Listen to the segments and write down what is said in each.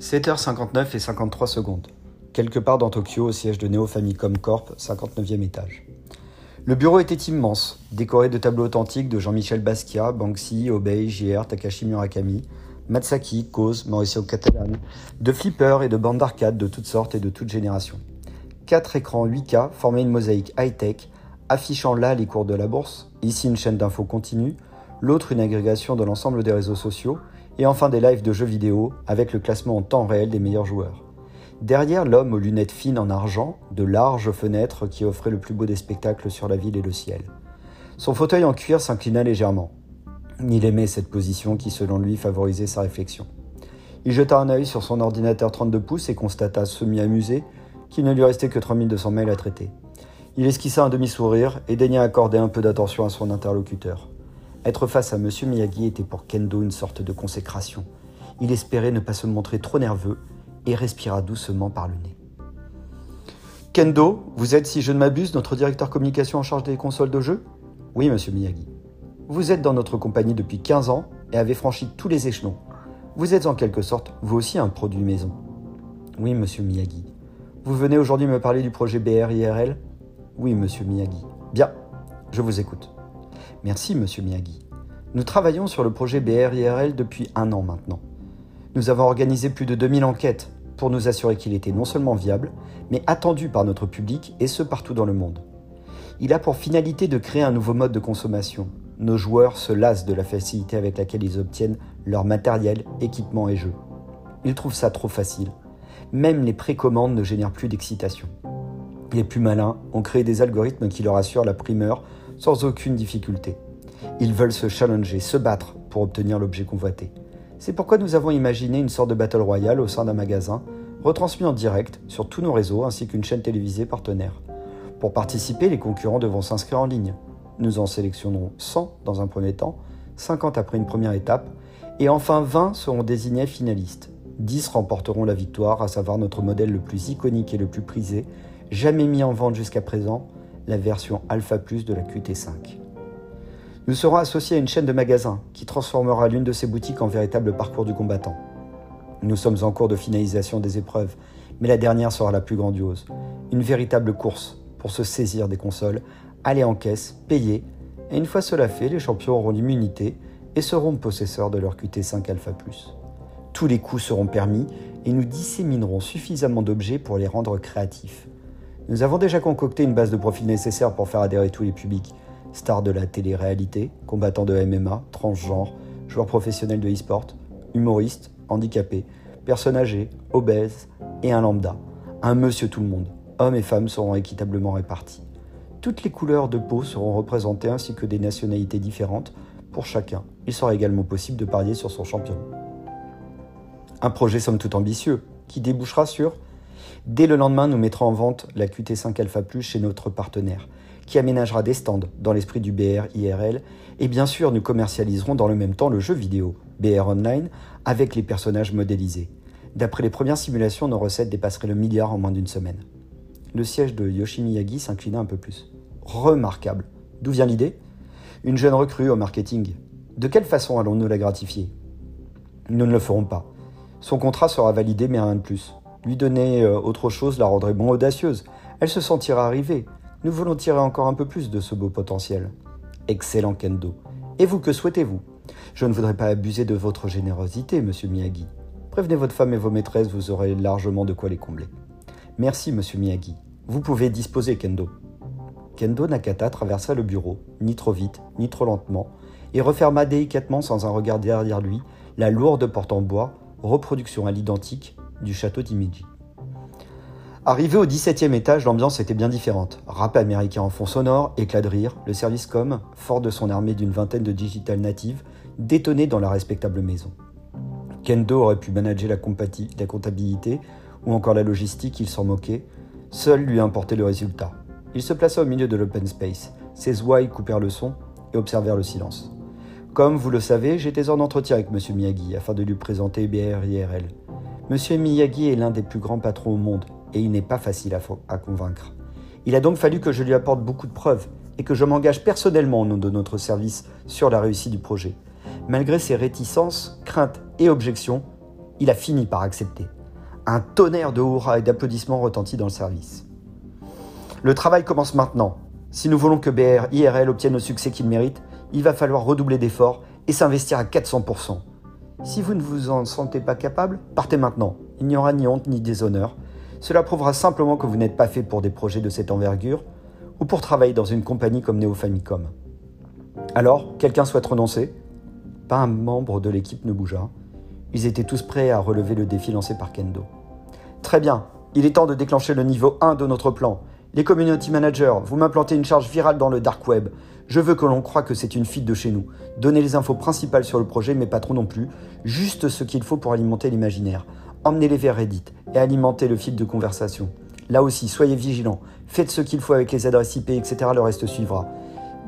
7h59 et 53 secondes. Quelque part dans Tokyo, au siège de Neo Famicom Corp, 59e étage. Le bureau était immense, décoré de tableaux authentiques de Jean-Michel Basquiat, Banksy, Obey, JR, Takashi Murakami, Matsaki, Koz, Mauricio Catalan, de flippers et de bandes d'arcade de toutes sortes et de toutes générations. Quatre écrans 8K formaient une mosaïque high-tech, affichant là les cours de la bourse, ici une chaîne d'infos continue, l'autre une agrégation de l'ensemble des réseaux sociaux, et enfin des lives de jeux vidéo avec le classement en temps réel des meilleurs joueurs. Derrière l'homme aux lunettes fines en argent, de larges fenêtres qui offraient le plus beau des spectacles sur la ville et le ciel. Son fauteuil en cuir s'inclina légèrement. Il aimait cette position qui, selon lui, favorisait sa réflexion. Il jeta un œil sur son ordinateur 32 pouces et constata, semi-amusé, qu'il ne lui restait que 3200 mails à traiter. Il esquissa un demi-sourire et daigna accorder un peu d'attention à son interlocuteur. Être face à M. Miyagi était pour Kendo une sorte de consécration. Il espérait ne pas se montrer trop nerveux et respira doucement par le nez. Kendo, vous êtes, si je ne m'abuse, notre directeur communication en charge des consoles de jeux? Oui, monsieur Miyagi. Vous êtes dans notre compagnie depuis 15 ans et avez franchi tous les échelons. Vous êtes en quelque sorte, vous aussi, un produit maison. Oui, monsieur Miyagi. Vous venez aujourd'hui me parler du projet BR-IRL Oui, monsieur Miyagi. Bien, je vous écoute. Merci, monsieur Miyagi. Nous travaillons sur le projet BR-IRL depuis un an maintenant. Nous avons organisé plus de 2000 enquêtes pour nous assurer qu'il était non seulement viable, mais attendu par notre public et ce partout dans le monde. Il a pour finalité de créer un nouveau mode de consommation. Nos joueurs se lassent de la facilité avec laquelle ils obtiennent leur matériel, équipement et jeux. Ils trouvent ça trop facile. Même les précommandes ne génèrent plus d'excitation. Les plus malins ont créé des algorithmes qui leur assurent la primeur sans aucune difficulté. Ils veulent se challenger, se battre pour obtenir l'objet convoité. C'est pourquoi nous avons imaginé une sorte de battle royale au sein d'un magasin, retransmis en direct sur tous nos réseaux ainsi qu'une chaîne télévisée partenaire. Pour participer, les concurrents devront s'inscrire en ligne. Nous en sélectionnerons 100 dans un premier temps, 50 après une première étape, et enfin 20 seront désignés finalistes. 10 remporteront la victoire, à savoir notre modèle le plus iconique et le plus prisé, jamais mis en vente jusqu'à présent, la version Alpha Plus de la QT5. Nous serons associés à une chaîne de magasins qui transformera l'une de ces boutiques en véritable parcours du combattant. Nous sommes en cours de finalisation des épreuves, mais la dernière sera la plus grandiose. Une véritable course pour se saisir des consoles, aller en caisse, payer, et une fois cela fait, les champions auront l'immunité et seront possesseurs de leur QT5 Alpha Plus. Tous les coups seront permis et nous disséminerons suffisamment d'objets pour les rendre créatifs. Nous avons déjà concocté une base de profils nécessaire pour faire adhérer tous les publics. Stars de la télé-réalité, combattants de MMA, transgenres, joueurs professionnels de e-sport, humoristes, handicapés, personnes âgées, obèses et un lambda. Un monsieur tout le monde. Hommes et femmes seront équitablement répartis. Toutes les couleurs de peau seront représentées ainsi que des nationalités différentes pour chacun. Il sera également possible de parier sur son champion. Un projet somme toute ambitieux, qui débouchera sur Dès le lendemain, nous mettrons en vente la QT5 Alpha Plus chez notre partenaire, qui aménagera des stands dans l'esprit du BR IRL, et bien sûr, nous commercialiserons dans le même temps le jeu vidéo, BR Online, avec les personnages modélisés. D'après les premières simulations, nos recettes dépasseraient le milliard en moins d'une semaine. Le siège de Yoshimiyagi s'inclina un peu plus. Remarquable. D'où vient l'idée? Une jeune recrue au marketing. De quelle façon allons-nous la gratifier? Nous ne le ferons pas. Son contrat sera validé, mais rien de plus. Lui donner euh, autre chose la rendrait bon audacieuse. Elle se sentira arrivée. Nous voulons tirer encore un peu plus de ce beau potentiel. Excellent Kendo. Et vous, que souhaitez-vous? Je ne voudrais pas abuser de votre générosité, monsieur Miyagi. Prévenez votre femme et vos maîtresses, vous aurez largement de quoi les combler. Merci, monsieur Miyagi. Vous pouvez disposer, Kendo. Kendo Nakata traversa le bureau, ni trop vite, ni trop lentement, et referma délicatement sans un regard derrière lui la lourde porte en bois, reproduction à l'identique, du château d'Imiji. Arrivé au 17e étage, l'ambiance était bien différente. Rap américain en fond sonore, éclat de rire, le service com, fort de son armée d'une vingtaine de digital natives, détonné dans la respectable maison. Kendo aurait pu manager la, la comptabilité ou encore la logistique, il s'en moquait. Seul lui importait le résultat. Il se plaça au milieu de l'open space. Ses ouailles coupèrent le son et observèrent le silence. Comme vous le savez, j'étais en entretien avec M. Miyagi afin de lui présenter BRIRL. Monsieur Miyagi est l'un des plus grands patrons au monde et il n'est pas facile à, convaincre. Il a donc fallu que je lui apporte beaucoup de preuves et que je m'engage personnellement au nom de notre service sur la réussite du projet. Malgré ses réticences, craintes et objections, il a fini par accepter. Un tonnerre de hurrahs et d'applaudissements retentit dans le service. Le travail commence maintenant. Si nous voulons que BR IRL obtienne le succès qu'il mérite, il va falloir redoubler d'efforts et s'investir à 400%. Si vous ne vous en sentez pas capable, partez maintenant. Il n'y aura ni honte ni déshonneur. Cela prouvera simplement que vous n'êtes pas fait pour des projets de cette envergure ou pour travailler dans une compagnie comme Neo Famicom. Alors, quelqu'un souhaite renoncer? Pas un membre de l'équipe ne bougea. Ils étaient tous prêts à relever le défi lancé par Kendo. Très bien, il est temps de déclencher le niveau 1 de notre plan. Les community managers, vous m'implantez une charge virale dans le dark web. Je veux que l'on croie que c'est une fuite de chez nous. Donnez les infos principales sur le projet, mais pas trop non plus. Juste ce qu'il faut pour alimenter l'imaginaire. Emmenez-les vers Reddit et alimentez le fil de conversation. Là aussi, soyez vigilants. Faites ce qu'il faut avec les adresses IP, etc. Le reste suivra.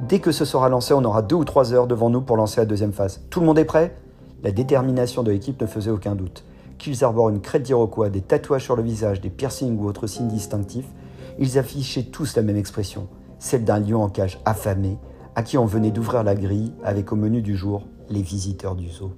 Dès que ce sera lancé, on aura deux ou trois heures devant nous pour lancer la deuxième phase. Tout le monde est prêt? La détermination de l'équipe ne faisait aucun doute. Qu'ils arborent une crête d'Iroquois, des tatouages sur le visage, des piercings ou autres signes distinctifs, ils affichaient tous la même expression, celle d'un lion en cage affamé, à qui on venait d'ouvrir la grille avec au menu du jour les visiteurs du zoo.